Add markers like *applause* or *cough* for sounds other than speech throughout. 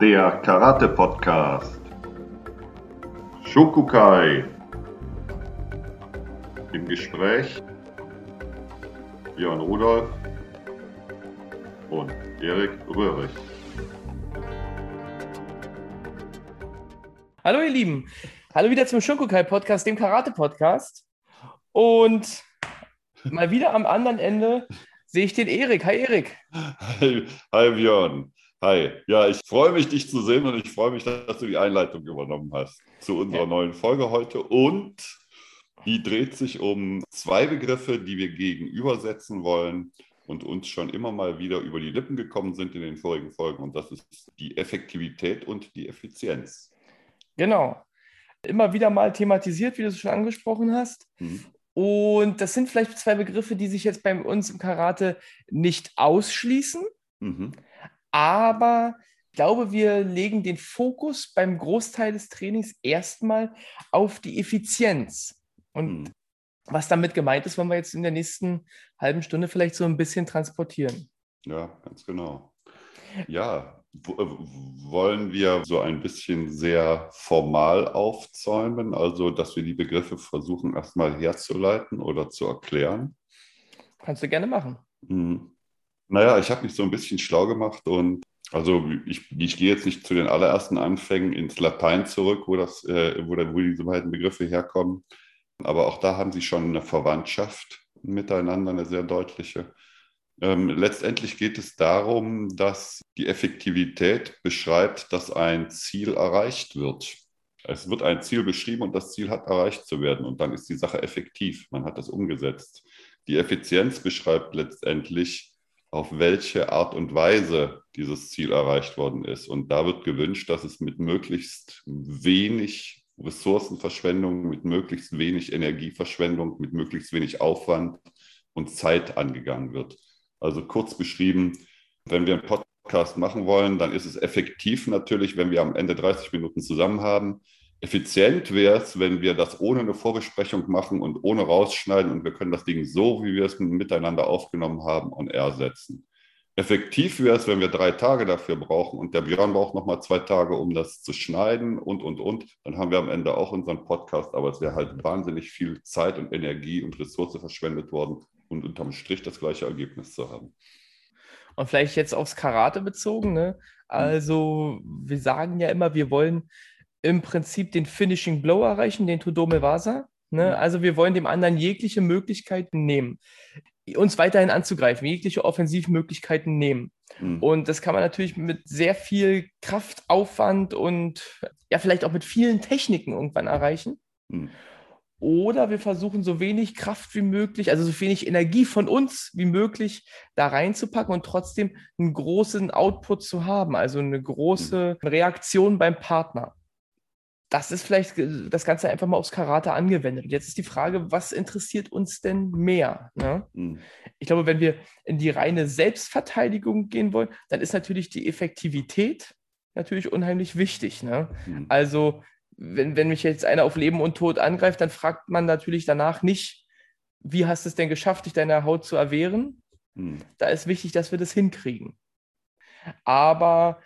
der Karate-Podcast. Shokukai. Im Gespräch Björn Rudolf und Erik Röhrig. Hallo ihr Lieben, hallo wieder zum Shokukai-Podcast, dem Karate-Podcast. Und mal wieder am anderen Ende sehe ich den Erik. Hi Erik. Hi, hi Björn. Hi. Ja, ich freue mich, dich zu sehen und ich freue mich, dass du die Einleitung übernommen hast zu unserer ja. neuen Folge heute. Und die dreht sich um zwei Begriffe, die wir gegenübersetzen wollen und uns schon immer mal wieder über die Lippen gekommen sind in den vorigen Folgen. Und das ist die Effektivität und die Effizienz. Genau. Immer wieder mal thematisiert, wie du es schon angesprochen hast. Mhm. Und das sind vielleicht zwei Begriffe, die sich jetzt bei uns im Karate nicht ausschließen. Mhm. Aber ich glaube, wir legen den Fokus beim Großteil des Trainings erstmal auf die Effizienz. Und mhm. was damit gemeint ist, wollen wir jetzt in der nächsten halben Stunde vielleicht so ein bisschen transportieren. Ja, ganz genau. Ja, äh, wollen wir so ein bisschen sehr formal aufzäumen, also dass wir die Begriffe versuchen erstmal herzuleiten oder zu erklären? Kannst du gerne machen. Mhm. Naja, ich habe mich so ein bisschen schlau gemacht und also ich, ich gehe jetzt nicht zu den allerersten Anfängen ins Latein zurück, wo, das, äh, wo, wo diese beiden Begriffe herkommen. Aber auch da haben sie schon eine Verwandtschaft miteinander, eine sehr deutliche. Ähm, letztendlich geht es darum, dass die Effektivität beschreibt, dass ein Ziel erreicht wird. Es wird ein Ziel beschrieben und das Ziel hat erreicht zu werden und dann ist die Sache effektiv. Man hat das umgesetzt. Die Effizienz beschreibt letztendlich, auf welche Art und Weise dieses Ziel erreicht worden ist. Und da wird gewünscht, dass es mit möglichst wenig Ressourcenverschwendung, mit möglichst wenig Energieverschwendung, mit möglichst wenig Aufwand und Zeit angegangen wird. Also kurz beschrieben, wenn wir einen Podcast machen wollen, dann ist es effektiv natürlich, wenn wir am Ende 30 Minuten zusammen haben. Effizient wäre es, wenn wir das ohne eine Vorbesprechung machen und ohne rausschneiden und wir können das Ding so, wie wir es miteinander aufgenommen haben, und ersetzen. Effektiv wäre es, wenn wir drei Tage dafür brauchen und der Björn braucht nochmal zwei Tage, um das zu schneiden und, und, und. Dann haben wir am Ende auch unseren Podcast, aber es wäre halt wahnsinnig viel Zeit und Energie und Ressource verschwendet worden und unterm Strich das gleiche Ergebnis zu haben. Und vielleicht jetzt aufs Karate bezogen. Ne? Hm. Also, wir sagen ja immer, wir wollen im Prinzip den Finishing Blow erreichen, den Todome Vasa. Ne? Also wir wollen dem anderen jegliche Möglichkeiten nehmen, uns weiterhin anzugreifen, jegliche Offensivmöglichkeiten nehmen. Mhm. Und das kann man natürlich mit sehr viel Kraftaufwand und ja, vielleicht auch mit vielen Techniken irgendwann erreichen. Mhm. Oder wir versuchen so wenig Kraft wie möglich, also so wenig Energie von uns wie möglich da reinzupacken und trotzdem einen großen Output zu haben, also eine große mhm. Reaktion beim Partner das ist vielleicht das Ganze einfach mal aufs Karate angewendet. Und jetzt ist die Frage, was interessiert uns denn mehr? Ne? Mhm. Ich glaube, wenn wir in die reine Selbstverteidigung gehen wollen, dann ist natürlich die Effektivität natürlich unheimlich wichtig. Ne? Mhm. Also, wenn, wenn mich jetzt einer auf Leben und Tod angreift, dann fragt man natürlich danach nicht, wie hast du es denn geschafft, dich deiner Haut zu erwehren? Mhm. Da ist wichtig, dass wir das hinkriegen. Aber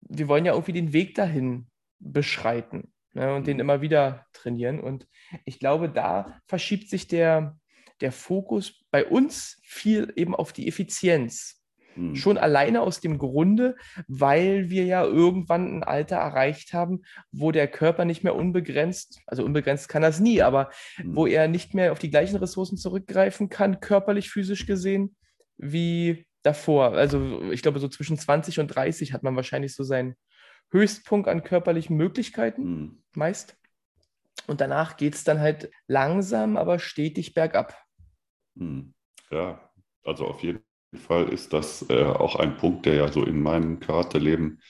wir wollen ja irgendwie den Weg dahin beschreiten ne, und den mhm. immer wieder trainieren. Und ich glaube, da verschiebt sich der, der Fokus bei uns viel eben auf die Effizienz. Hm. Schon alleine aus dem Grunde, weil wir ja irgendwann ein Alter erreicht haben, wo der Körper nicht mehr unbegrenzt, also unbegrenzt kann das nie, aber hm. wo er nicht mehr auf die gleichen Ressourcen zurückgreifen kann, körperlich, physisch gesehen, wie davor. Also ich glaube, so zwischen 20 und 30 hat man wahrscheinlich so sein, Höchstpunkt an körperlichen Möglichkeiten, mhm. meist. Und danach geht es dann halt langsam, aber stetig bergab. Mhm. Ja, also auf jeden Fall ist das äh, auch ein Punkt, der ja so in meinem Charakterleben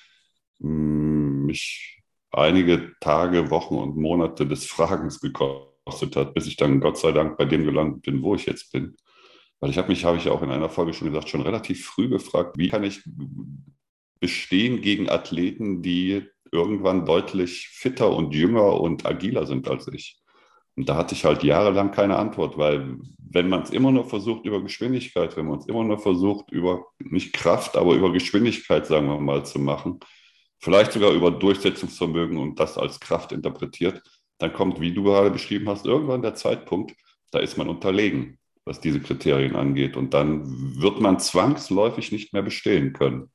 hm, mich einige Tage, Wochen und Monate des Fragens gekostet hat, bis ich dann Gott sei Dank bei dem gelandet bin, wo ich jetzt bin. Weil ich habe mich, habe ich ja auch in einer Folge schon gesagt, schon relativ früh gefragt, wie kann ich bestehen gegen Athleten, die irgendwann deutlich fitter und jünger und agiler sind als ich. Und da hatte ich halt jahrelang keine Antwort, weil wenn man es immer nur versucht über Geschwindigkeit, wenn man es immer nur versucht über nicht Kraft, aber über Geschwindigkeit, sagen wir mal, zu machen, vielleicht sogar über Durchsetzungsvermögen und das als Kraft interpretiert, dann kommt, wie du gerade beschrieben hast, irgendwann der Zeitpunkt, da ist man unterlegen, was diese Kriterien angeht. Und dann wird man zwangsläufig nicht mehr bestehen können.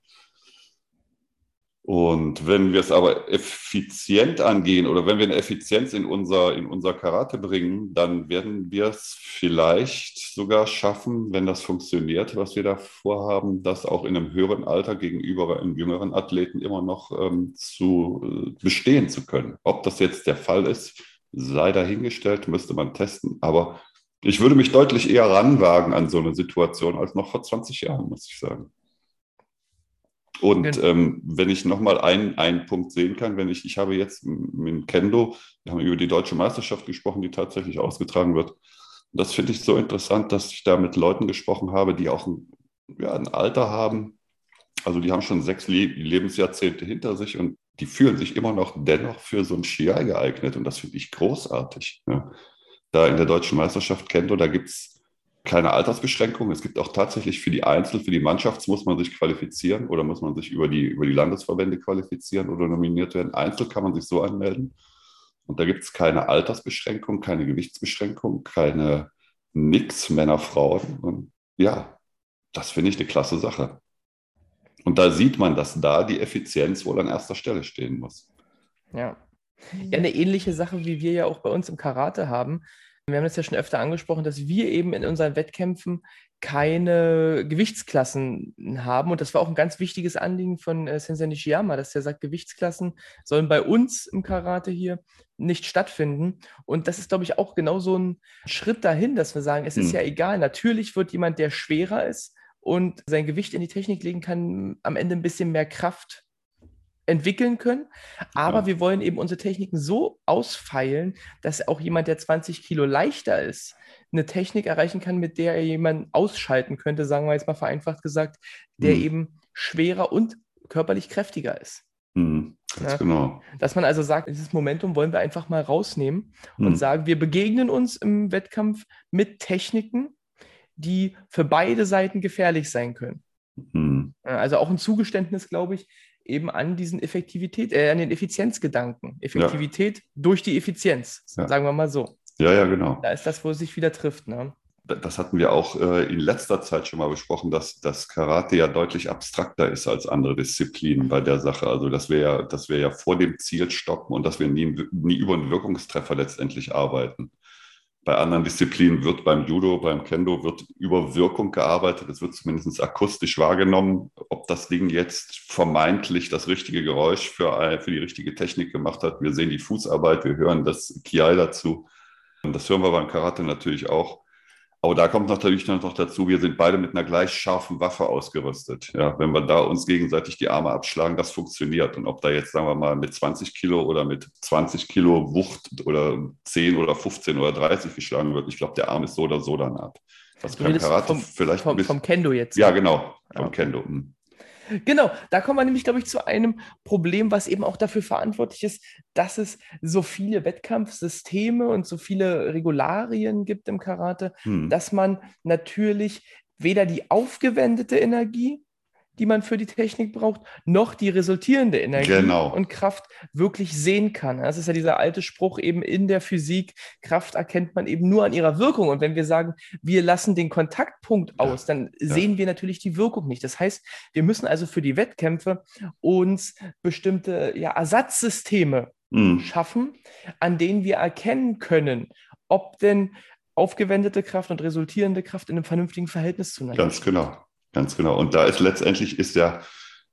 Und wenn wir es aber effizient angehen oder wenn wir eine Effizienz in unser, in unser Karate bringen, dann werden wir es vielleicht sogar schaffen, wenn das funktioniert, was wir da vorhaben, das auch in einem höheren Alter gegenüber einem jüngeren Athleten immer noch ähm, zu äh, bestehen zu können. Ob das jetzt der Fall ist, sei dahingestellt, müsste man testen. Aber ich würde mich deutlich eher ranwagen an so eine Situation als noch vor 20 Jahren, muss ich sagen. Und ähm, wenn ich nochmal einen, einen Punkt sehen kann, wenn ich, ich habe jetzt mit Kendo, wir haben über die deutsche Meisterschaft gesprochen, die tatsächlich ausgetragen wird. Und das finde ich so interessant, dass ich da mit Leuten gesprochen habe, die auch ein, ja, ein Alter haben. Also die haben schon sechs Le Lebensjahrzehnte hinter sich und die fühlen sich immer noch dennoch für so ein Skier geeignet. Und das finde ich großartig. Ja. Da in der deutschen Meisterschaft Kendo, da gibt es keine Altersbeschränkung. Es gibt auch tatsächlich für die Einzel, für die Mannschaft muss man sich qualifizieren oder muss man sich über die, über die Landesverbände qualifizieren oder nominiert werden. Einzel kann man sich so anmelden. Und da gibt es keine Altersbeschränkung, keine Gewichtsbeschränkung, keine nix Männer, Frauen. Und ja, das finde ich eine klasse Sache. Und da sieht man, dass da die Effizienz wohl an erster Stelle stehen muss. Ja. Ja, eine ähnliche Sache, wie wir ja auch bei uns im Karate haben. Wir haben das ja schon öfter angesprochen, dass wir eben in unseren Wettkämpfen keine Gewichtsklassen haben. Und das war auch ein ganz wichtiges Anliegen von äh, Sensei Nishiyama, dass er sagt, Gewichtsklassen sollen bei uns im Karate hier nicht stattfinden. Und das ist, glaube ich, auch genau so ein Schritt dahin, dass wir sagen, es hm. ist ja egal. Natürlich wird jemand, der schwerer ist und sein Gewicht in die Technik legen kann, am Ende ein bisschen mehr Kraft entwickeln können. Aber ja. wir wollen eben unsere Techniken so ausfeilen, dass auch jemand, der 20 Kilo leichter ist, eine Technik erreichen kann, mit der er jemanden ausschalten könnte, sagen wir jetzt mal vereinfacht gesagt, der mhm. eben schwerer und körperlich kräftiger ist. Mhm, ja, genau. Dass man also sagt, dieses Momentum wollen wir einfach mal rausnehmen mhm. und sagen, wir begegnen uns im Wettkampf mit Techniken, die für beide Seiten gefährlich sein können. Mhm. Also auch ein Zugeständnis, glaube ich, eben an diesen Effektivität, äh, an den Effizienzgedanken. Effektivität ja. durch die Effizienz, ja. sagen wir mal so. Ja, ja, genau. Da ist das, wo es sich wieder trifft. Ne? Das hatten wir auch äh, in letzter Zeit schon mal besprochen, dass das Karate ja deutlich abstrakter ist als andere Disziplinen bei der Sache. Also dass wir ja, dass wir ja vor dem Ziel stoppen und dass wir nie, nie über einen Wirkungstreffer letztendlich arbeiten. Bei anderen Disziplinen wird beim Judo, beim Kendo wird über Wirkung gearbeitet. Es wird zumindest akustisch wahrgenommen, ob das Ding jetzt vermeintlich das richtige Geräusch für, für die richtige Technik gemacht hat. Wir sehen die Fußarbeit, wir hören das Kiai dazu. Und das hören wir beim Karate natürlich auch. Aber da kommt natürlich noch dazu, wir sind beide mit einer gleich scharfen Waffe ausgerüstet. Ja, wenn wir da uns gegenseitig die Arme abschlagen, das funktioniert. Und ob da jetzt, sagen wir mal, mit 20 Kilo oder mit 20 Kilo Wucht oder 10 oder 15 oder 30 geschlagen wird, ich glaube, der Arm ist so oder so dann ab. Das beim Karate vom, vielleicht vom, vom Kendo jetzt. Ja, genau, vom ja. Kendo. Hm. Genau, da kommen wir nämlich, glaube ich, zu einem Problem, was eben auch dafür verantwortlich ist, dass es so viele Wettkampfsysteme und so viele Regularien gibt im Karate, hm. dass man natürlich weder die aufgewendete Energie die man für die Technik braucht, noch die resultierende Energie genau. und Kraft wirklich sehen kann. Das ist ja dieser alte Spruch eben in der Physik, Kraft erkennt man eben nur an ihrer Wirkung. Und wenn wir sagen, wir lassen den Kontaktpunkt aus, dann ja. sehen wir natürlich die Wirkung nicht. Das heißt, wir müssen also für die Wettkämpfe uns bestimmte ja, Ersatzsysteme mhm. schaffen, an denen wir erkennen können, ob denn aufgewendete Kraft und resultierende Kraft in einem vernünftigen Verhältnis zueinander Ganz genau. Ganz genau. Und da ist letztendlich ist ja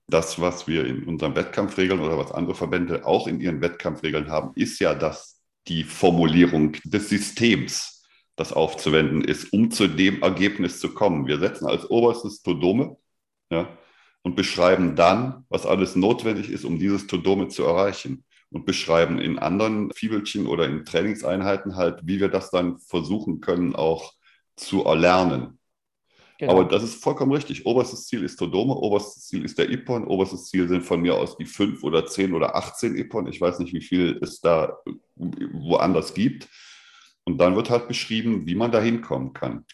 das, was wir in unseren Wettkampfregeln oder was andere Verbände auch in ihren Wettkampfregeln haben, ist ja, dass die Formulierung des Systems, das aufzuwenden ist, um zu dem Ergebnis zu kommen. Wir setzen als oberstes Todome ja, und beschreiben dann, was alles notwendig ist, um dieses Todome zu erreichen. Und beschreiben in anderen Fibelchen oder in Trainingseinheiten halt, wie wir das dann versuchen können, auch zu erlernen. Genau. Aber das ist vollkommen richtig. Oberstes Ziel ist Todome, oberstes Ziel ist der Ippon, oberstes Ziel sind von mir aus die fünf oder zehn oder 18 Ippon. Ich weiß nicht, wie viel es da woanders gibt. Und dann wird halt beschrieben, wie man da hinkommen kann.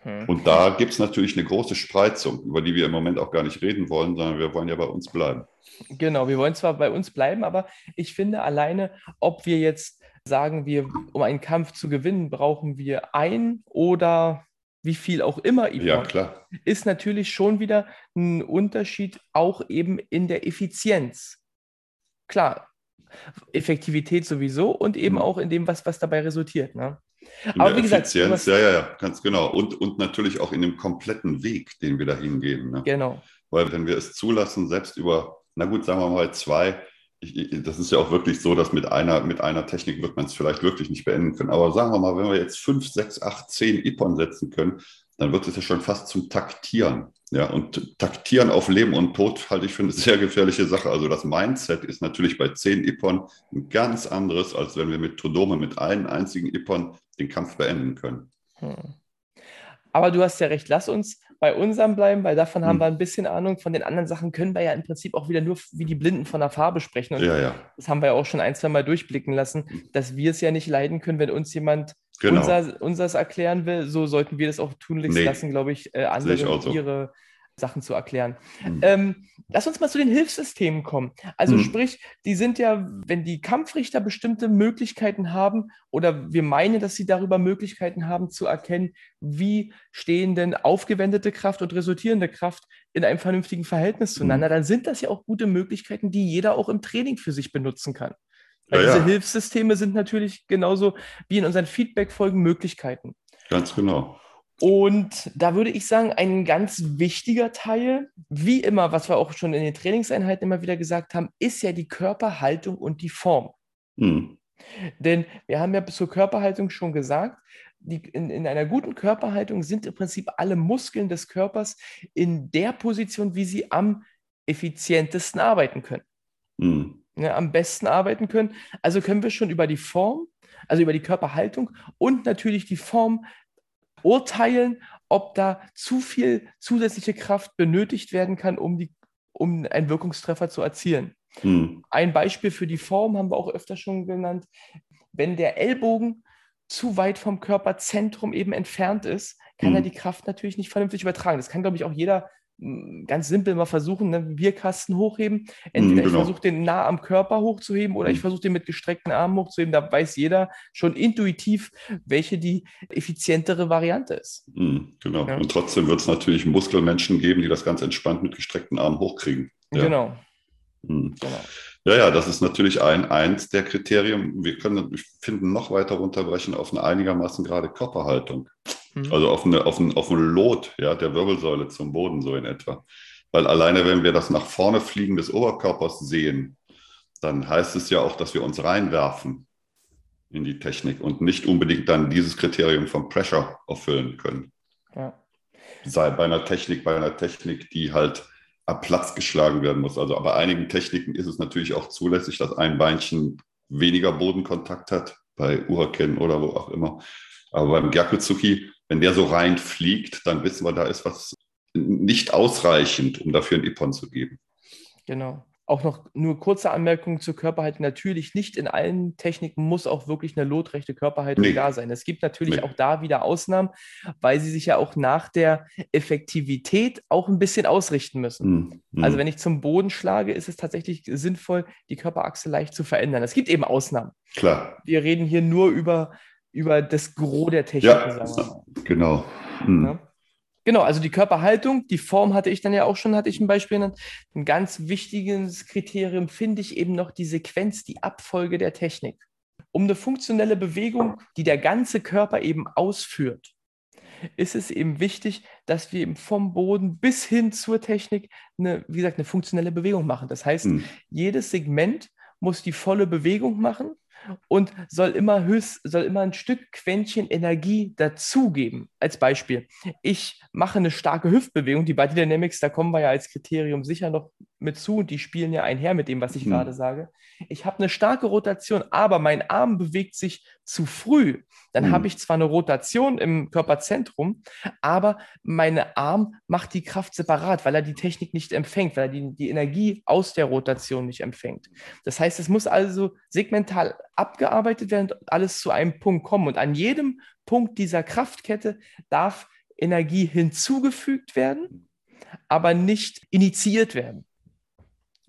Hm. Und da gibt es natürlich eine große Spreizung, über die wir im Moment auch gar nicht reden wollen, sondern wir wollen ja bei uns bleiben. Genau, wir wollen zwar bei uns bleiben, aber ich finde alleine, ob wir jetzt sagen, wir, um einen Kampf zu gewinnen, brauchen wir ein oder wie viel auch immer Yvonne, ja, klar. ist natürlich schon wieder ein Unterschied auch eben in der Effizienz. Klar, Effektivität sowieso und eben mhm. auch in dem, was, was dabei resultiert. Ne? In Aber wie gesagt, ja, ja, ja, ganz genau. Und, und natürlich auch in dem kompletten Weg, den wir da hingehen. Ne? Genau. Weil wenn wir es zulassen, selbst über, na gut, sagen wir mal zwei, ich, das ist ja auch wirklich so, dass mit einer, mit einer Technik wird man es vielleicht wirklich nicht beenden können. Aber sagen wir mal, wenn wir jetzt fünf, sechs, acht, zehn Ipon setzen können, dann wird es ja schon fast zum Taktieren. Ja, und Taktieren auf Leben und Tod halte ich für eine *laughs* sehr gefährliche Sache. Also das Mindset ist natürlich bei zehn Ipon ein ganz anderes, als wenn wir mit Todome mit einem einzigen Ipon den Kampf beenden können. Hm. Aber du hast ja recht, lass uns bei unserem bleiben, weil davon hm. haben wir ein bisschen Ahnung. Von den anderen Sachen können wir ja im Prinzip auch wieder nur wie die Blinden von der Farbe sprechen. Und ja, ja. das haben wir ja auch schon ein, zwei Mal durchblicken lassen, hm. dass wir es ja nicht leiden können, wenn uns jemand genau. unser, unseres erklären will. So sollten wir das auch tunlichst nee. lassen, glaube ich, äh, andere ich so. ihre Sachen zu erklären. Mhm. Ähm, lass uns mal zu den Hilfssystemen kommen. Also mhm. sprich, die sind ja, wenn die Kampfrichter bestimmte Möglichkeiten haben oder wir meinen, dass sie darüber Möglichkeiten haben zu erkennen, wie stehen denn aufgewendete Kraft und resultierende Kraft in einem vernünftigen Verhältnis zueinander, mhm. dann sind das ja auch gute Möglichkeiten, die jeder auch im Training für sich benutzen kann. Weil ja, diese ja. Hilfssysteme sind natürlich genauso wie in unseren Feedback-Folgen Möglichkeiten. Ganz genau. Und da würde ich sagen, ein ganz wichtiger Teil, wie immer, was wir auch schon in den Trainingseinheiten immer wieder gesagt haben, ist ja die Körperhaltung und die Form. Mhm. Denn wir haben ja zur Körperhaltung schon gesagt, die, in, in, einer guten Körperhaltung sind im Prinzip alle Muskeln des Körpers in der Position, wie sie am effizientesten arbeiten können. Mhm. Ja, am besten arbeiten können. Also können wir schon über die Form, also über die Körperhaltung und natürlich die Form urteilen, ob da zu viel zusätzliche Kraft benötigt werden kann, um, die, um einen Wirkungstreffer zu erzielen. Hm. Ein Beispiel für die Form haben wir auch öfter schon genannt. Wenn der Ellbogen zu weit vom Körperzentrum eben entfernt ist, kann hm. er die Kraft natürlich nicht vernünftig übertragen. Das kann, glaube ich, auch jeder ganz simpel mal versuchen, ne, Bierkasten hochheben. Entweder genau. ich versuche den nah am Körper hochzuheben oder mhm. ich versuche den mit gestreckten Armen hochzuheben. Da weiß jeder schon intuitiv, welche die effizientere Variante ist. Mhm, genau. Ja. Und trotzdem wird es natürlich Muskelmenschen geben, die das ganz entspannt mit gestreckten Armen hochkriegen. Ja. Genau. Mhm. genau. Ja, ja, das ist natürlich ein, eins der Kriterien. Wir können, ich finde, noch weiter runterbrechen auf eine einigermaßen gerade Körperhaltung. Mhm. Also auf, eine, auf, ein, auf ein Lot ja, der Wirbelsäule zum Boden so in etwa. Weil alleine, wenn wir das nach vorne fliegen des Oberkörpers sehen, dann heißt es ja auch, dass wir uns reinwerfen in die Technik und nicht unbedingt dann dieses Kriterium von Pressure erfüllen können. Ja. Sei bei einer Technik, bei einer Technik, die halt Platz geschlagen werden muss. Also bei einigen Techniken ist es natürlich auch zulässig, dass ein Beinchen weniger Bodenkontakt hat, bei Uraken oder wo auch immer. Aber beim Gyakuzuki wenn der so reinfliegt, dann wissen wir, da ist was nicht ausreichend, um dafür ein Ippon zu geben. Genau. Auch noch nur kurze Anmerkungen zur Körperhaltung. Natürlich nicht in allen Techniken muss auch wirklich eine lotrechte Körperhaltung nee. da sein. Es gibt natürlich nee. auch da wieder Ausnahmen, weil sie sich ja auch nach der Effektivität auch ein bisschen ausrichten müssen. Mhm. Also wenn ich zum Boden schlage, ist es tatsächlich sinnvoll, die Körperachse leicht zu verändern. Es gibt eben Ausnahmen. Klar. Wir reden hier nur über über das Gros der Technik. Ja, genau. Hm. Ja? Genau, also die Körperhaltung, die Form hatte ich dann ja auch schon, hatte ich ein Beispiel genannt. Ein ganz wichtiges Kriterium finde ich eben noch die Sequenz, die Abfolge der Technik. Um eine funktionelle Bewegung, die der ganze Körper eben ausführt, ist es eben wichtig, dass wir eben vom Boden bis hin zur Technik eine, wie gesagt, eine funktionelle Bewegung machen. Das heißt, hm. jedes Segment muss die volle Bewegung machen und soll immer höchst, soll immer ein Stück Quäntchen Energie dazugeben. Als Beispiel, ich mache eine starke Hüftbewegung, die Body Dynamics, da kommen wir ja als Kriterium sicher noch mit zu und die spielen ja einher mit dem, was ich mhm. gerade sage. Ich habe eine starke Rotation, aber mein Arm bewegt sich zu früh. Dann mhm. habe ich zwar eine Rotation im Körperzentrum, aber meine Arm macht die Kraft separat, weil er die Technik nicht empfängt, weil er die, die Energie aus der Rotation nicht empfängt. Das heißt, es muss also segmental abgearbeitet werden und alles zu einem Punkt kommen. Und an jedem Punkt dieser Kraftkette darf Energie hinzugefügt werden, aber nicht initiiert werden.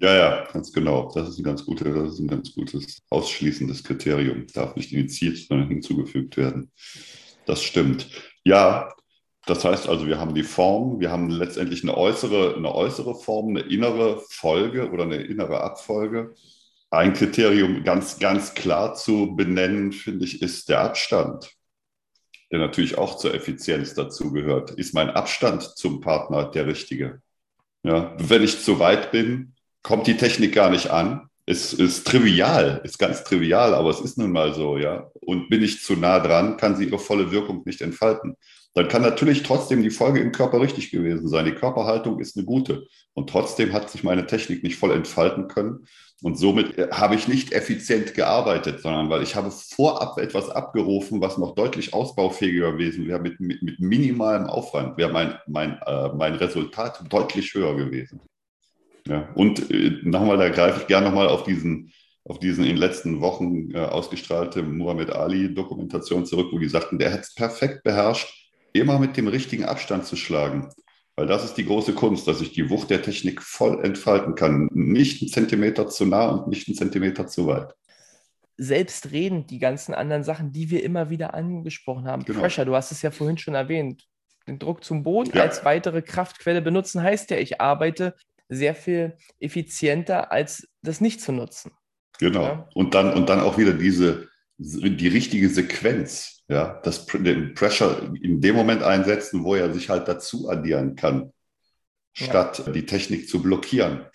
Ja, ja, ganz genau. Das ist ein ganz, gute, das ist ein ganz gutes ausschließendes Kriterium. Darf nicht initiiert, sondern hinzugefügt werden. Das stimmt. Ja, das heißt also, wir haben die Form, wir haben letztendlich eine äußere, eine äußere Form, eine innere Folge oder eine innere Abfolge. Ein Kriterium ganz, ganz klar zu benennen, finde ich, ist der Abstand, der natürlich auch zur Effizienz dazu gehört. Ist mein Abstand zum Partner der richtige? Ja, wenn ich zu weit bin, kommt die Technik gar nicht an. Es ist trivial, ist ganz trivial, aber es ist nun mal so, ja. Und bin ich zu nah dran, kann sie ihre volle Wirkung nicht entfalten. Dann kann natürlich trotzdem die Folge im Körper richtig gewesen sein. Die Körperhaltung ist eine gute. Und trotzdem hat sich meine Technik nicht voll entfalten können. Und somit äh, habe ich nicht effizient gearbeitet, sondern weil ich habe vorab etwas abgerufen, was noch deutlich ausbaufähiger gewesen wäre, mit, mit, mit minimalem Aufwand wäre mein, mein, äh, mein Resultat deutlich höher gewesen. Ja, und äh, nochmal, da greife ich gerne nochmal auf diesen, auf diesen in den letzten Wochen äh, ausgestrahlte Muhammad Ali-Dokumentation zurück, wo die sagten, der hat es perfekt beherrscht, immer mit dem richtigen Abstand zu schlagen. Weil das ist die große Kunst, dass ich die Wucht der Technik voll entfalten kann. Nicht einen Zentimeter zu nah und nicht einen Zentimeter zu weit. Selbstredend die ganzen anderen Sachen, die wir immer wieder angesprochen haben. Genau. Pressure, du hast es ja vorhin schon erwähnt. Den Druck zum Boden ja. als weitere Kraftquelle benutzen heißt ja, ich arbeite sehr viel effizienter, als das nicht zu nutzen. Genau. Ja? Und, dann, und dann auch wieder diese, die richtige Sequenz, ja, das, den Pressure in dem Moment einsetzen, wo er sich halt dazu addieren kann, statt ja. die Technik zu blockieren.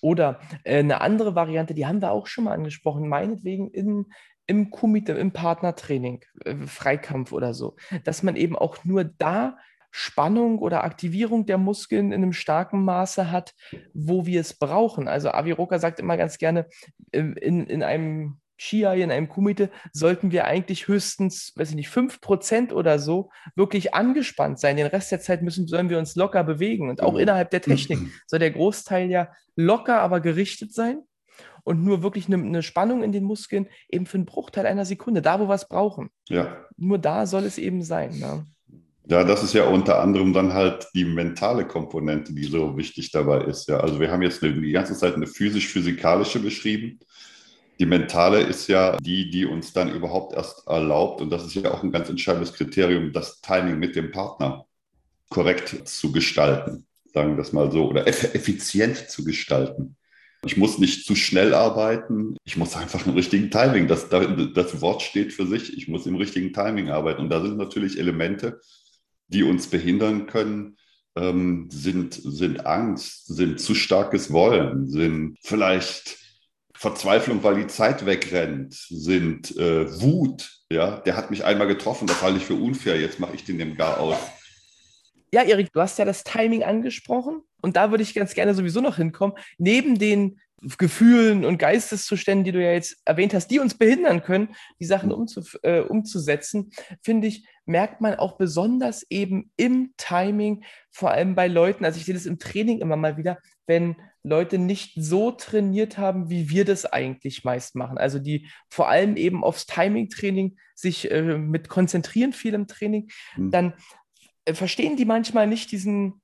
Oder äh, eine andere Variante, die haben wir auch schon mal angesprochen, meinetwegen in, im Kumite, im Partnertraining, äh, Freikampf oder so, dass man eben auch nur da Spannung oder Aktivierung der Muskeln in einem starken Maße hat, wo wir es brauchen. Also Aviroka sagt immer ganz gerne, in, in einem Skiai, in einem Kumite, sollten wir eigentlich höchstens, weiß ich nicht, 5% oder so wirklich angespannt sein. Den Rest der Zeit müssen, sollen wir uns locker bewegen. Und auch mhm. innerhalb der Technik soll der Großteil ja locker, aber gerichtet sein und nur wirklich eine, eine, Spannung in den Muskeln eben für einen Bruchteil einer Sekunde, da wo wir es brauchen. Ja. Nur da soll es eben sein. Ne? Ja, das ist ja unter anderem dann halt die mentale Komponente, die so wichtig dabei ist. Ja, also wir haben jetzt eine, die ganze Zeit eine physisch-physikalische beschrieben. Die mentale ist ja die, die uns dann überhaupt erst erlaubt, und das ist ja auch ein ganz entscheidendes Kriterium, das Timing mit dem Partner korrekt zu gestalten, sagen wir das mal so, oder effizient zu gestalten. Ich muss nicht zu schnell arbeiten. Ich muss einfach im richtigen Timing. Das, das Wort steht für sich. Ich muss im richtigen Timing arbeiten. Und da sind natürlich Elemente, die uns behindern können, ähm, sind, sind Angst, sind zu starkes Wollen, sind vielleicht Verzweiflung, weil die Zeit wegrennt, sind äh, Wut. Ja, der hat mich einmal getroffen, das halte ich für unfair, jetzt mache ich den dem gar aus. Ja, Erik, du hast ja das Timing angesprochen und da würde ich ganz gerne sowieso noch hinkommen. Neben den Gefühlen und Geisteszuständen, die du ja jetzt erwähnt hast, die uns behindern können, die Sachen mhm. umzu, äh, umzusetzen, finde ich, merkt man auch besonders eben im Timing, vor allem bei Leuten, also ich sehe das im Training immer mal wieder, wenn Leute nicht so trainiert haben, wie wir das eigentlich meist machen. Also die vor allem eben aufs Timing-Training sich äh, mit konzentrieren viel im Training, mhm. dann verstehen die manchmal nicht diesen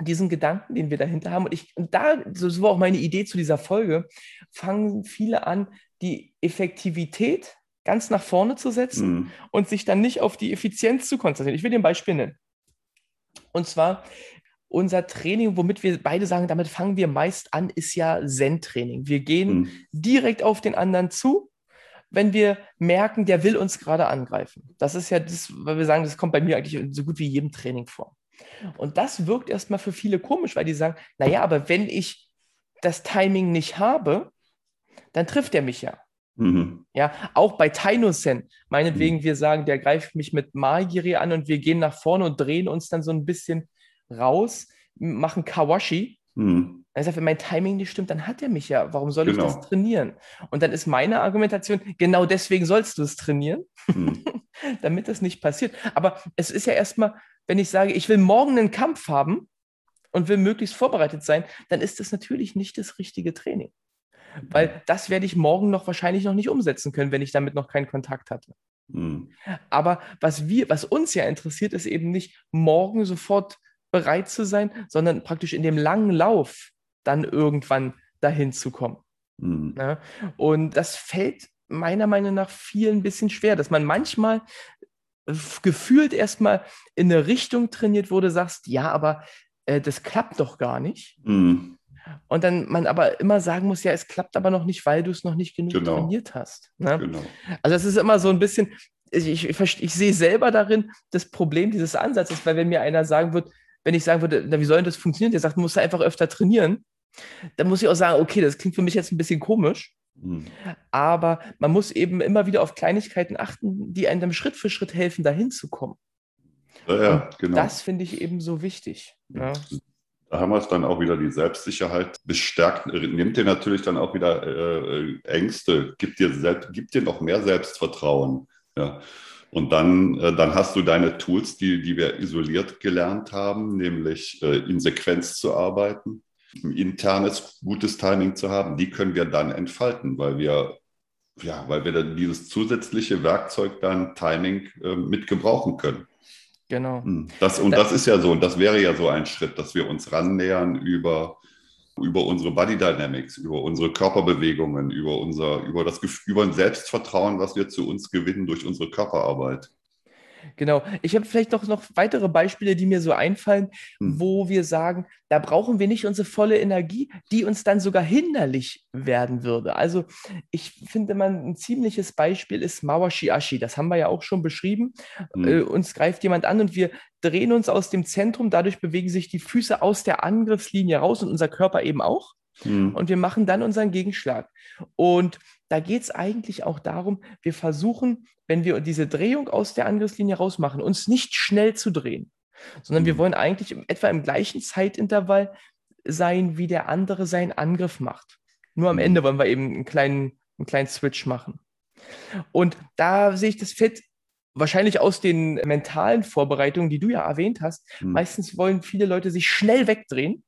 diesen Gedanken, den wir dahinter haben. Und ich, und da, so war auch meine Idee zu dieser Folge, fangen viele an, die Effektivität ganz nach vorne zu setzen mhm. und sich dann nicht auf die Effizienz zu konzentrieren. Ich will dir ein Beispiel nennen. Und zwar unser Training, womit wir beide sagen, damit fangen wir meist an, ist ja Zen-Training. Wir gehen mhm. direkt auf den anderen zu, wenn wir merken, der will uns gerade angreifen. Das ist ja das, weil wir sagen, das kommt bei mir eigentlich so gut wie jedem Training vor. Und das wirkt erstmal für viele komisch, weil die sagen, naja, aber wenn ich das Timing nicht habe, dann trifft er mich ja. Mhm. Ja, auch bei Tainosen, meinetwegen, mhm. wir sagen, der greift mich mit Magiri an und wir gehen nach vorne und drehen uns dann so ein bisschen raus, machen Kawashi. Mhm. Also, wenn mein Timing nicht stimmt, dann hat er mich ja. Warum soll genau. ich das trainieren? Und dann ist meine Argumentation, genau deswegen sollst du es trainieren, mhm. *laughs* damit das nicht passiert. Aber es ist ja erstmal wenn ich sage, ich will morgen einen Kampf haben und will möglichst vorbereitet sein, dann ist das natürlich nicht das richtige Training. Weil das werde ich morgen noch wahrscheinlich noch nicht umsetzen können, wenn ich damit noch keinen Kontakt hatte. Mhm. Aber was wir, was uns ja interessiert, ist eben nicht morgen sofort bereit zu sein, sondern praktisch in dem langen Lauf dann irgendwann dahin zu kommen. Mhm. Ja? Und das fällt meiner Meinung nach vielen ein bisschen schwer, dass man manchmal gefühlt erstmal in eine Richtung trainiert wurde, sagst, ja, aber äh, das klappt doch gar nicht. Mhm. Und dann man aber immer sagen muss, ja, es klappt aber noch nicht, weil du es noch nicht genug genau. trainiert hast. Ne? Genau. Also es ist immer so ein bisschen, ich, ich, ich, ich, sehe selber darin das Problem dieses Ansatzes, weil wenn mir einer sagen wird, wenn ich sagen würde, na, wie soll denn das funktionieren? Der sagt, du musst einfach öfter trainieren. Dann muss ich auch sagen, okay, das klingt für mich jetzt ein bisschen komisch. Mhm. Aber man muss eben immer wieder auf Kleinigkeiten achten, die einem Schritt für Schritt helfen, dahin zu kommen. Ja, ja genau. Das finde ich eben so wichtig. Ja. Da haben wir es dann auch wieder die Selbstsicherheit bestärkt, nimmt dir natürlich dann auch wieder äh, Ängste, gibt dir, selbst, gibt dir noch mehr Selbstvertrauen. Ja. Und dann, äh, dann hast du deine Tools, die, die wir isoliert gelernt haben, nämlich äh, in Sequenz zu arbeiten, internes gutes Timing zu haben, die können wir dann entfalten, weil wir, ja, weil wir dann dieses zusätzliche Werkzeug dann Timing äh, mit gebrauchen können. Genau. Hm. Das, und das, das ist ja so, und das wäre ja so ein Schritt, dass wir uns rannähern über, über unsere Body Dynamics, über unsere Körperbewegungen, über unser, über das über ein Selbstvertrauen, was wir zu uns gewinnen durch unsere Körperarbeit. Genau. Ich habe vielleicht noch, noch weitere Beispiele, die mir so einfallen, hm. wo wir sagen, da brauchen wir nicht unsere volle Energie, die uns dann sogar hinderlich werden würde. Also ich finde, man ein ziemliches Beispiel ist Mawashi Ashi. Das haben wir ja auch schon beschrieben. Hm. Äh, uns greift jemand an und wir drehen uns aus dem Zentrum. Dadurch bewegen sich die Füße aus der Angriffslinie raus und unser Körper eben auch. Hm. Und wir machen dann unseren Gegenschlag. Und da geht es eigentlich auch darum, wir versuchen, wenn wir diese Drehung aus der Angriffslinie rausmachen, uns nicht schnell zu drehen, sondern mhm. wir wollen eigentlich etwa im gleichen Zeitintervall sein, wie der andere seinen Angriff macht. Nur am mhm. Ende wollen wir eben einen kleinen, einen kleinen Switch machen. Und da sehe ich das Fett wahrscheinlich aus den mentalen Vorbereitungen, die du ja erwähnt hast. Mhm. Meistens wollen viele Leute sich schnell wegdrehen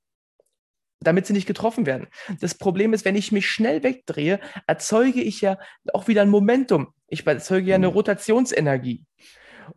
damit sie nicht getroffen werden. Das Problem ist, wenn ich mich schnell wegdrehe, erzeuge ich ja auch wieder ein Momentum. Ich erzeuge ja eine mhm. Rotationsenergie.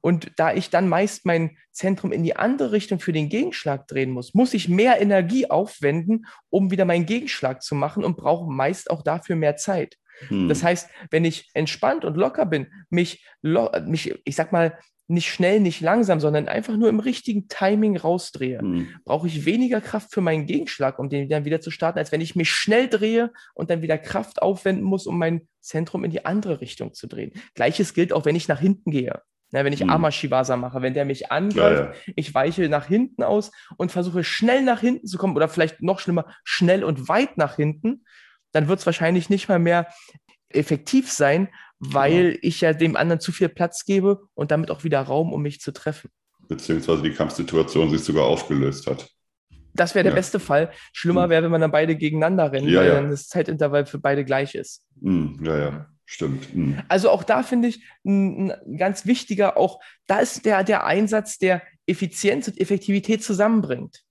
Und da ich dann meist mein Zentrum in die andere Richtung für den Gegenschlag drehen muss, muss ich mehr Energie aufwenden, um wieder meinen Gegenschlag zu machen und brauche meist auch dafür mehr Zeit. Hm. Das heißt, wenn ich entspannt und locker bin, mich, mich, ich sag mal, nicht schnell, nicht langsam, sondern einfach nur im richtigen Timing rausdrehe, mhm. brauche ich weniger Kraft für meinen Gegenschlag, um den dann wieder zu starten, als wenn ich mich schnell drehe und dann wieder Kraft aufwenden muss, um mein Zentrum in die andere Richtung zu drehen. Gleiches gilt auch, wenn ich nach hinten gehe. Na, wenn ich mhm. Amashivasa mache, wenn der mich angreift, ja, ja. ich weiche nach hinten aus und versuche schnell nach hinten zu kommen oder vielleicht noch schlimmer, schnell und weit nach hinten, dann wird es wahrscheinlich nicht mal mehr effektiv sein, weil genau. ich ja dem anderen zu viel Platz gebe und damit auch wieder Raum, um mich zu treffen. Beziehungsweise die Kampfsituation sich sogar aufgelöst hat. Das wäre der ja. beste Fall. Schlimmer hm. wäre, wenn man dann beide gegeneinander rennen, ja, weil ja. dann das Zeitintervall für beide gleich ist. Hm, ja, ja, stimmt. Hm. Also auch da finde ich ein, ein, ganz wichtiger, auch da ist der, der Einsatz, der Effizienz und Effektivität zusammenbringt.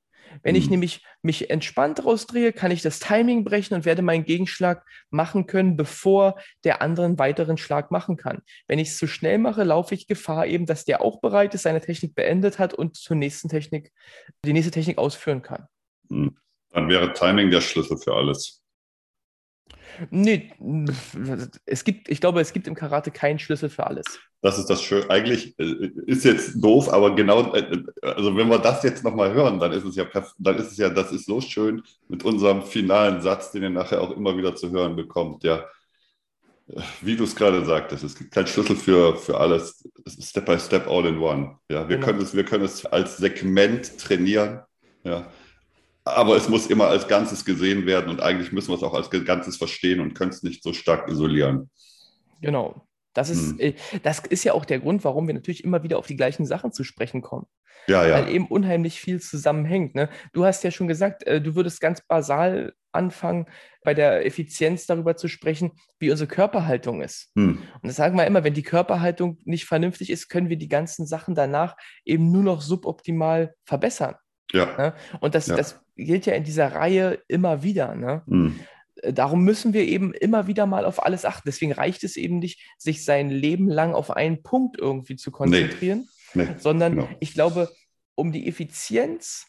Wenn mhm. ich nämlich mich entspannt rausdrehe, kann ich das Timing brechen und werde meinen Gegenschlag machen können, bevor der andere einen weiteren Schlag machen kann. Wenn ich es zu schnell mache, laufe ich Gefahr eben, dass der auch bereit ist, seine Technik beendet hat und zur nächsten Technik, die nächste Technik ausführen kann. Mhm. Dann wäre Timing der Schlüssel für alles. Nee, es gibt, ich glaube, es gibt im Karate keinen Schlüssel für alles. Das ist das Schöne. Eigentlich äh, ist jetzt doof, aber genau, äh, also wenn wir das jetzt nochmal hören, dann ist es ja, dann ist es ja, das ist so schön mit unserem finalen Satz, den ihr nachher auch immer wieder zu hören bekommt. Ja, wie du es gerade sagtest, es gibt keinen Schlüssel für, für alles. Step by Step, all in one. Ja, wir genau. können es, wir können es als Segment trainieren. Ja, aber es muss immer als Ganzes gesehen werden und eigentlich müssen wir es auch als Ganzes verstehen und können es nicht so stark isolieren. Genau. Das ist, hm. Äh, das ist ja auch der Grund, warum wir natürlich immer wieder auf die gleichen Sachen zu sprechen kommen. Ja, ja. Weil eben unheimlich viel zusammenhängt. Ne? Du hast ja schon gesagt, äh, du würdest ganz basal anfangen, bei der Effizienz darüber zu sprechen, wie unsere Körperhaltung ist. Hm. Und das sagen wir immer, wenn die Körperhaltung nicht vernünftig ist, können wir die ganzen Sachen danach eben nur noch suboptimal verbessern. Ja. Ne? Und das, ja. das gilt ja in dieser Reihe immer wieder. Ne? Mhm. äh, darum müssen wir eben immer wieder mal auf alles achten. Deswegen reicht es eben nicht, sich sein Leben lang auf einen Punkt irgendwie zu konzentrieren, nee, nee, sondern genau. ich glaube, um die Effizienz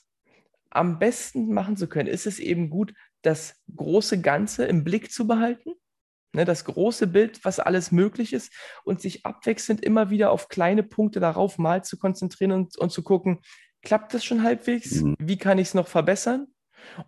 am besten machen zu können, ist es eben gut, das große Ganze im Blick zu behalten. Ne, das große Bild, was alles möglich ist, und sich abwechselnd immer wieder auf kleine Punkte darauf mal zu konzentrieren und, und zu gucken, klappt das schon halbwegs? Mhm. Wie kann ich es noch verbessern?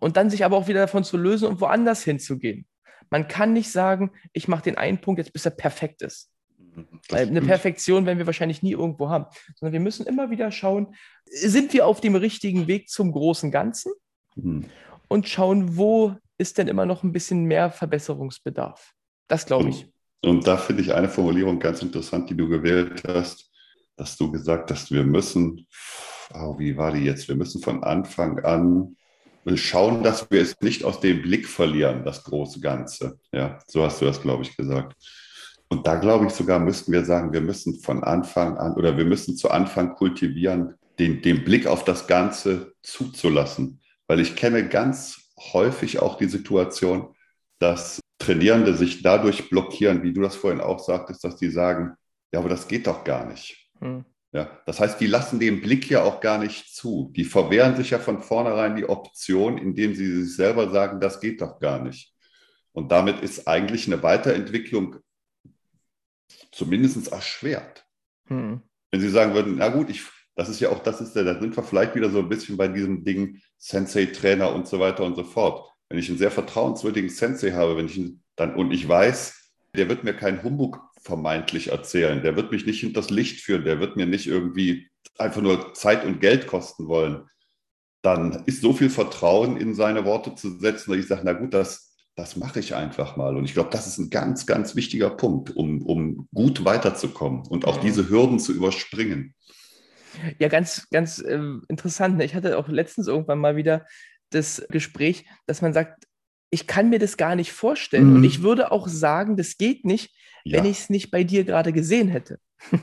Und dann sich aber auch wieder davon zu lösen und woanders hinzugehen. Man kann nicht sagen, ich mache den einen Punkt jetzt, bis er perfekt ist. Mhm, Weil eine Perfektion werden wir wahrscheinlich nie irgendwo haben, sondern wir müssen immer wieder schauen, sind wir auf dem richtigen Weg zum großen Ganzen mhm. und schauen, wo ist denn immer noch ein bisschen mehr Verbesserungsbedarf. Das glaube ich. Und, und da finde ich eine Formulierung ganz interessant, die du gewählt hast, dass du gesagt hast, wir müssen, oh, wie war die jetzt? Wir müssen von Anfang an schauen, dass wir es nicht aus dem Blick verlieren, das große Ganze. Ja, so hast du das, glaube ich, gesagt. Und da glaube ich sogar, müssten wir sagen, wir müssen von Anfang an oder wir müssen zu Anfang kultivieren, den, den Blick auf das Ganze zuzulassen. Weil ich kenne ganz häufig auch die Situation, dass Trainierende sich dadurch blockieren, wie du das vorhin auch sagtest, dass die sagen, ja, aber das geht doch gar nicht. Hm. Ja, das heißt, die lassen den Blick ja auch gar nicht zu. Die verwehren sich ja von vornherein die Option, indem sie sich selber sagen, das geht doch gar nicht. Und damit ist eigentlich eine Weiterentwicklung zumindest erschwert. Hm. Wenn sie sagen würden, na gut, ich, das ist ja auch, das ist der, da sind wir vielleicht wieder so ein bisschen bei diesem Ding Sensei-Trainer und so weiter und so fort. Wenn ich einen sehr vertrauenswürdigen Sensei habe, wenn ich dann und ich weiß, der wird mir keinen Humbug vermeintlich erzählen. Der wird mich nicht hinters Licht führen, der wird mir nicht irgendwie einfach nur Zeit und Geld kosten wollen. Dann ist so viel Vertrauen in seine Worte zu setzen, dass ich sage, na gut, das, das mache ich einfach mal. Und ich glaube, das ist ein ganz, ganz wichtiger Punkt, um, um gut weiterzukommen und auch diese Hürden zu überspringen. Ja, ganz, ganz äh, interessant. Ne? Ich hatte auch letztens irgendwann mal wieder das Gespräch, dass man sagt, ich kann mir das gar nicht vorstellen. Mhm. Und ich würde auch sagen, das geht nicht, ja. wenn ich es nicht bei dir gerade gesehen hätte. *laughs*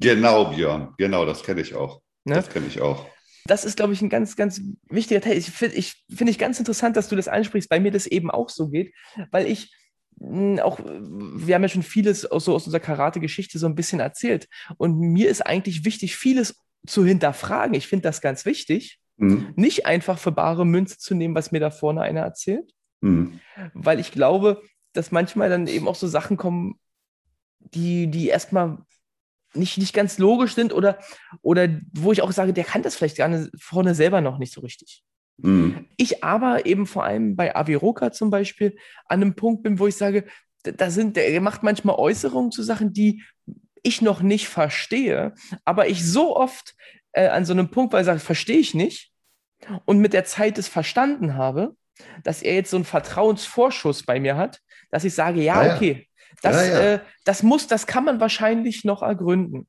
genau, Björn. Genau, das kenne ich auch. Ne? Das kenne ich auch. Das ist, glaube ich, ein ganz, ganz wichtiger Teil. Ich finde ich, find ich ganz interessant, dass du das ansprichst, weil mir das eben auch so geht, weil ich hm, auch, wir haben ja schon vieles aus, so aus unserer Karate-Geschichte so ein bisschen erzählt. Und mir ist eigentlich wichtig, vieles zu hinterfragen. Ich finde das ganz wichtig. Mhm. Nicht einfach für bare Münze zu nehmen, was mir da vorne einer erzählt, Mhm. Weil ich glaube, dass manchmal dann eben auch so Sachen kommen, die, die erstmal nicht, nicht ganz logisch sind oder, oder wo ich auch sage, der kann das vielleicht gerne vorne selber noch nicht so richtig. Mhm. Ich aber eben vor allem bei Aviroka zum Beispiel an einem Punkt bin, wo ich sage, da sind, der macht manchmal Äußerungen zu Sachen, die ich noch nicht verstehe, aber ich so oft äh, an so einem Punkt, weil ich sage, verstehe ich nicht und mit der Zeit es verstanden habe, dass er jetzt so einen Vertrauensvorschuss bei mir hat, dass ich sage, ja, ja okay, das, ja, ja. Äh, das muss, das kann man wahrscheinlich noch ergründen.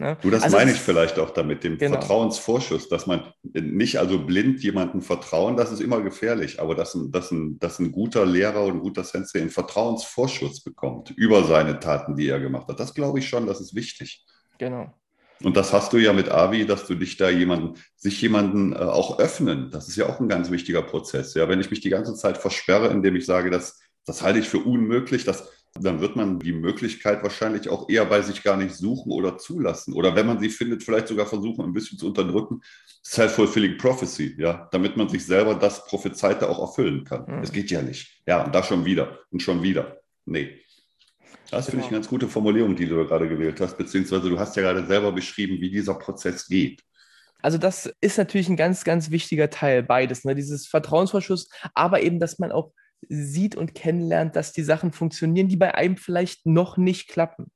Ne? Du, das also meine ich vielleicht auch damit, dem genau. Vertrauensvorschuss, dass man nicht also blind jemandem vertrauen, das ist immer gefährlich, aber dass ein, dass ein, dass ein guter Lehrer und ein guter Sensei einen Vertrauensvorschuss bekommt über seine Taten, die er gemacht hat. Das glaube ich schon, das ist wichtig. Genau. Und das hast du ja mit Avi, dass du dich da jemanden, sich jemanden äh, auch öffnen. Das ist ja auch ein ganz wichtiger Prozess. Ja, wenn ich mich die ganze Zeit versperre, indem ich sage, das, das halte ich für unmöglich, das, dann wird man die Möglichkeit wahrscheinlich auch eher bei sich gar nicht suchen oder zulassen. Oder wenn man sie findet, vielleicht sogar versuchen, ein bisschen zu unterdrücken. Self-fulfilling prophecy, ja, damit man sich selber das Prophezeite auch erfüllen kann. Mhm. Es geht ja nicht. Ja, und da schon wieder und schon wieder. Nee. Das genau. finde ich eine ganz gute Formulierung, die du gerade gewählt hast, beziehungsweise du hast ja gerade selber beschrieben, wie dieser Prozess geht. Also das ist natürlich ein ganz, ganz wichtiger Teil, beides, ne? dieses Vertrauensvorschuss, aber eben, dass man auch sieht und kennenlernt, dass die Sachen funktionieren, die bei einem vielleicht noch nicht klappen.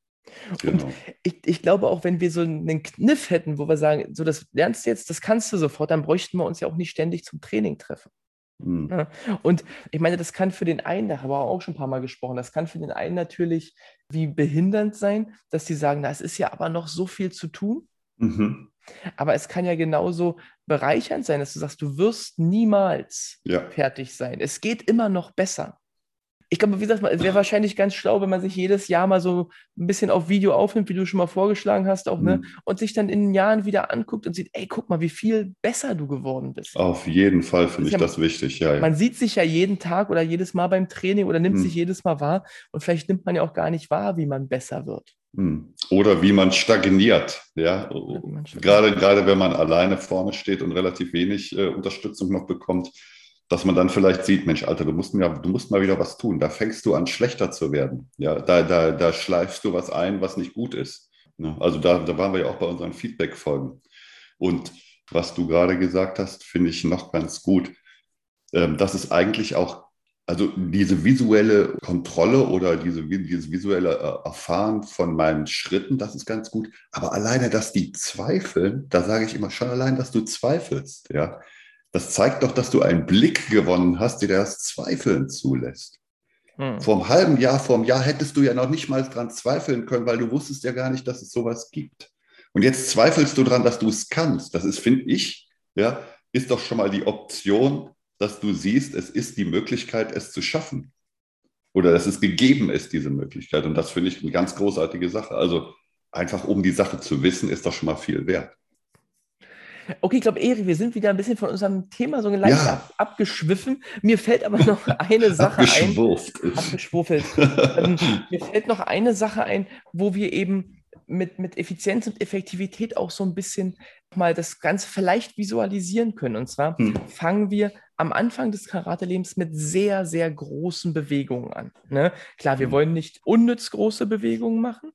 Genau. Und ich, ich glaube auch, wenn wir so einen Kniff hätten, wo wir sagen, so das lernst du jetzt, das kannst du sofort, dann bräuchten wir uns ja auch nicht ständig zum Training treffen. Mhm. Ja, und ich meine, das kann für den einen, da haben wir auch schon ein paar Mal gesprochen, das kann für den einen natürlich wie behindernd sein, dass die sagen, na, es ist ja aber noch so viel zu tun. Mhm. Aber es kann ja genauso bereichernd sein, dass du sagst, du wirst niemals ja. fertig sein. Es geht immer noch besser. Ich glaube, wie gesagt, es wäre wahrscheinlich ganz schlau, wenn man sich jedes Jahr mal so ein bisschen auf Video aufnimmt, wie du schon mal vorgeschlagen hast, auch, ne? Mhm. Und sich dann in den Jahren wieder anguckt und sieht, ey, guck mal, wie viel besser du geworden bist. Auf jeden Fall finde ich ja, das wichtig, ja, ja, Man sieht sich ja jeden Tag oder jedes Mal beim Training oder nimmt mhm. sich jedes Mal wahr und vielleicht nimmt man ja auch gar nicht wahr, wie man besser wird. Mhm. Oder wie man stagniert, ja. Man stagniert. Gerade, gerade wenn man alleine vorne steht und relativ wenig äh, Unterstützung noch bekommt, dass man dann vielleicht sieht, Mensch, Alter, du musst, ja, du musst mal wieder was tun. Da fängst du an, schlechter zu werden. Ja, da, da, da schleifst du was ein, was nicht gut ist. Ja, also da, da waren wir ja auch bei unseren Feedback-Folgen. Und was du gerade gesagt hast, finde ich noch ganz gut. Ähm, das ist eigentlich auch, also diese visuelle Kontrolle oder diese, dieses visuelle äh, Erfahren von meinen Schritten, das ist ganz gut. Aber alleine, dass die zweifeln, da sage ich immer schon allein, dass du zweifelst. Ja, das zeigt doch, dass du einen Blick gewonnen hast, der das Zweifeln zulässt. Hm. Vor einem halben Jahr, vor einem Jahr hättest du ja noch nicht mal dran zweifeln können, weil du wusstest ja gar nicht, dass es sowas gibt. Und jetzt zweifelst du dran, dass du es kannst. Das ist, finde ich, ja, ist doch schon mal die Option, dass du siehst, es ist die Möglichkeit, es zu schaffen. Oder dass es gegeben ist, diese Möglichkeit. Und das finde ich eine ganz großartige Sache. Also einfach um die Sache zu wissen, ist doch schon mal viel wert. Okay, ich glaube, Eri, wir sind wieder ein bisschen von unserem Thema so leicht ja. ab, abgeschwiffen. Mir fällt aber noch *laughs* eine Sache ein. Abgeschwuffelt. *laughs* ähm, mir fällt noch eine Sache ein, wo wir eben mit, mit Effizienz und Effektivität auch so ein bisschen mal das Ganze vielleicht visualisieren können. Und zwar hm. fangen wir am Anfang des Karate-Lebens mit sehr, sehr großen Bewegungen an. Ne? Klar, wir hm. wollen nicht unnütz große Bewegungen machen,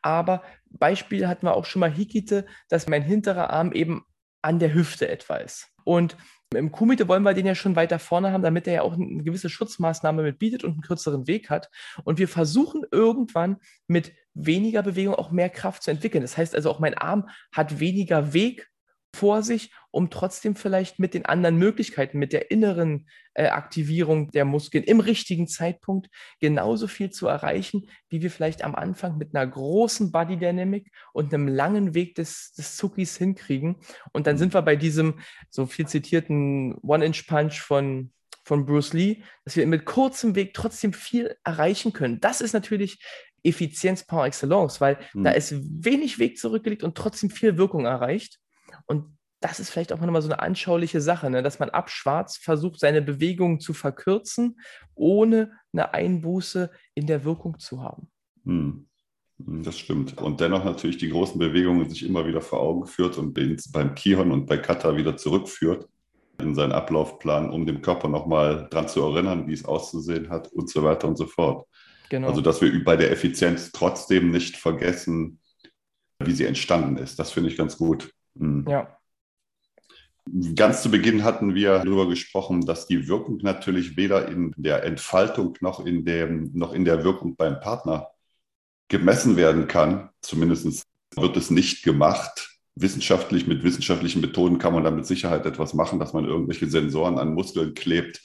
aber Beispiel hatten wir auch schon mal Hikite, dass mein hinterer Arm eben an der Hüfte etwa ist. Und im Kumite wollen wir den ja schon weiter vorne haben, damit er ja auch eine gewisse Schutzmaßnahme mit bietet und einen kürzeren Weg hat. Und wir versuchen irgendwann mit weniger Bewegung auch mehr Kraft zu entwickeln. Das heißt also auch mein Arm hat weniger Weg vor sich, um trotzdem vielleicht mit den anderen Möglichkeiten, mit der inneren äh, Aktivierung der Muskeln im richtigen Zeitpunkt genauso viel zu erreichen, wie wir vielleicht am Anfang mit einer großen Body Dynamic und einem langen Weg des, des Zuckis hinkriegen. Und dann sind wir bei diesem so viel zitierten One-Inch-Punch von, von Bruce Lee, dass wir mit kurzem Weg trotzdem viel erreichen können. Das ist natürlich Effizienz par excellence, weil mhm. da ist wenig Weg zurückgelegt und trotzdem viel Wirkung erreicht. Und das ist vielleicht auch nochmal so eine anschauliche Sache, ne? dass man ab Schwarz versucht, seine Bewegungen zu verkürzen, ohne eine Einbuße in der Wirkung zu haben. Hm. hm. Das stimmt. Und dennoch natürlich die großen Bewegungen sich immer wieder vor Augen führt und beim Kihon und bei Kata wieder zurückführt in seinen Ablaufplan, um dem Körper nochmal dran zu erinnern, wie es auszusehen hat und so weiter und so fort. Genau. Also, dass wir bei der Effizienz trotzdem nicht vergessen, wie sie entstanden ist. Das finde ich ganz gut. Mhm. Ja. Ganz zu Beginn hatten wir darüber gesprochen, dass die Wirkung natürlich weder in der Entfaltung noch in, dem, noch in der Wirkung beim Partner gemessen werden kann. Zumindest wird es nicht gemacht. Wissenschaftlich, mit wissenschaftlichen Methoden kann man da mit Sicherheit etwas machen, dass man irgendwelche Sensoren an Muskeln klebt.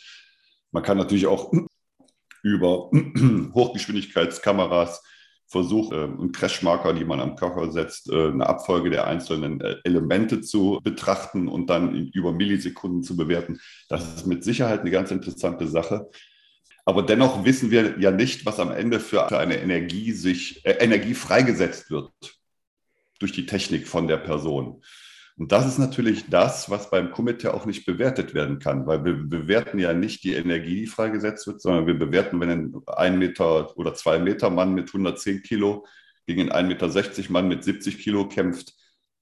Man kann natürlich auch *clears throat* über *clears throat* Hochgeschwindigkeitskameras versucht, äh, und Crashmarker, die man am Körper setzt, äh, eine Abfolge der einzelnen äh, Elemente zu betrachten und dann über Millisekunden zu bewerten. Das ist mit Sicherheit eine ganz interessante Sache. Aber dennoch wissen wir ja nicht, was am Ende für eine Energie sich, äh, Energie freigesetzt wird durch die Technik von der Person. Und das ist natürlich das, was beim Komitee auch nicht bewertet werden kann, weil wir bewerten ja nicht die Energie, die freigesetzt wird, sondern wir bewerten, wenn ein ein Meter oder zwei Meter Mann mit 110 Kilo gegen einen 1,60 Meter Mann mit 70 Kilo kämpft,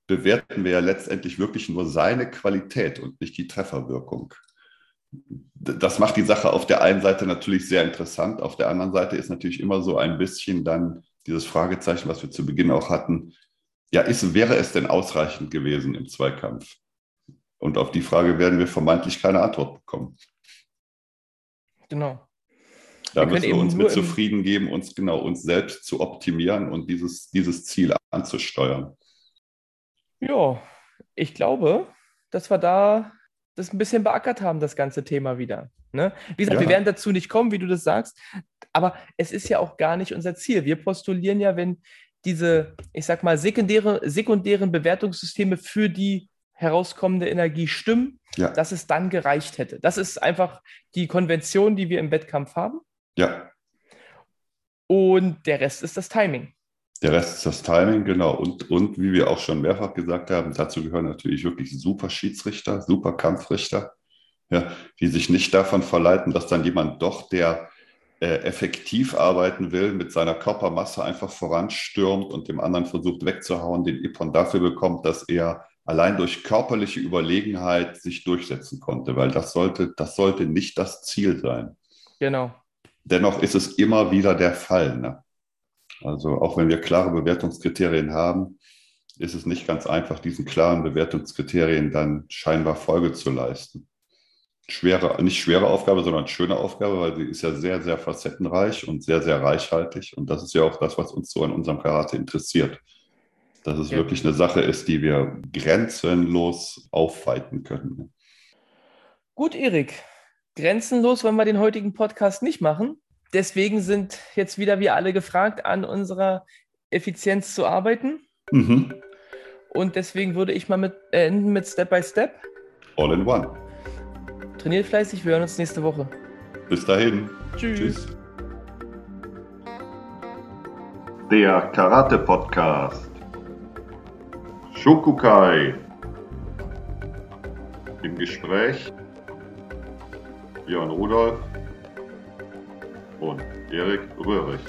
bewerten wir ja letztendlich wirklich nur seine Qualität und nicht die Trefferwirkung. Das macht die Sache auf der einen Seite natürlich sehr interessant, auf der anderen Seite ist natürlich immer so ein bisschen dann dieses Fragezeichen, was wir zu Beginn auch hatten, ja, ist, wäre es denn ausreichend gewesen im Zweikampf? Und auf die Frage werden wir vermeintlich keine Antwort bekommen. Genau. Da wir müssen wir uns mit zufrieden geben, uns genau uns selbst zu optimieren und dieses, dieses Ziel anzusteuern. Ja, ich glaube, dass wir da das ein bisschen beackert haben, das ganze Thema wieder. Ne? Wie gesagt, ja. wir werden dazu nicht kommen, wie du das sagst, aber es ist ja auch gar nicht unser Ziel. Wir postulieren ja, wenn diese, ich sag mal, sekundäre, sekundären Bewertungssysteme für die herauskommende Energie stimmen, ja. dass es dann gereicht hätte. Das ist einfach die Konvention, die wir im Wettkampf haben. Ja. Und der Rest ist das Timing. Der Rest ist das Timing, genau. Und, und wie wir auch schon mehrfach gesagt haben, dazu gehören natürlich wirklich super Schiedsrichter, super Kampfrichter, ja, die sich nicht davon verleiten, dass dann jemand doch, der effektiv arbeiten will, mit seiner Körpermasse einfach voranstürmt und dem anderen versucht wegzuhauen, den Ippon dafür bekommt, dass er allein durch körperliche Überlegenheit sich durchsetzen konnte, weil das sollte, das sollte nicht das Ziel sein. Genau. Dennoch ist es immer wieder der Fall. Ne? Also auch wenn wir klare Bewertungskriterien haben, ist es nicht ganz einfach, diesen klaren Bewertungskriterien dann scheinbar Folge zu leisten. Schwere, nicht schwere Aufgabe, sondern schöne Aufgabe, weil sie ist ja sehr, sehr facettenreich und sehr, sehr reichhaltig. Und das ist ja auch das, was uns so an unserem Karate interessiert dass es ja. wirklich eine Sache ist, die wir grenzenlos aufweiten können. Gut, Erik. Grenzenlos wollen wir den heutigen Podcast nicht machen. Deswegen sind jetzt wieder wir alle gefragt, an unserer Effizienz zu arbeiten. Mhm. Und deswegen würde ich mal mit, äh, enden mit Step by Step. All in one. Trainiert fleißig, wir hören uns nächste Woche. Bis dahin. Tschüss. Tschüss. Der Karate Podcast. Shokukai. Im Gespräch Björn Rudolf und Erik Röhrig.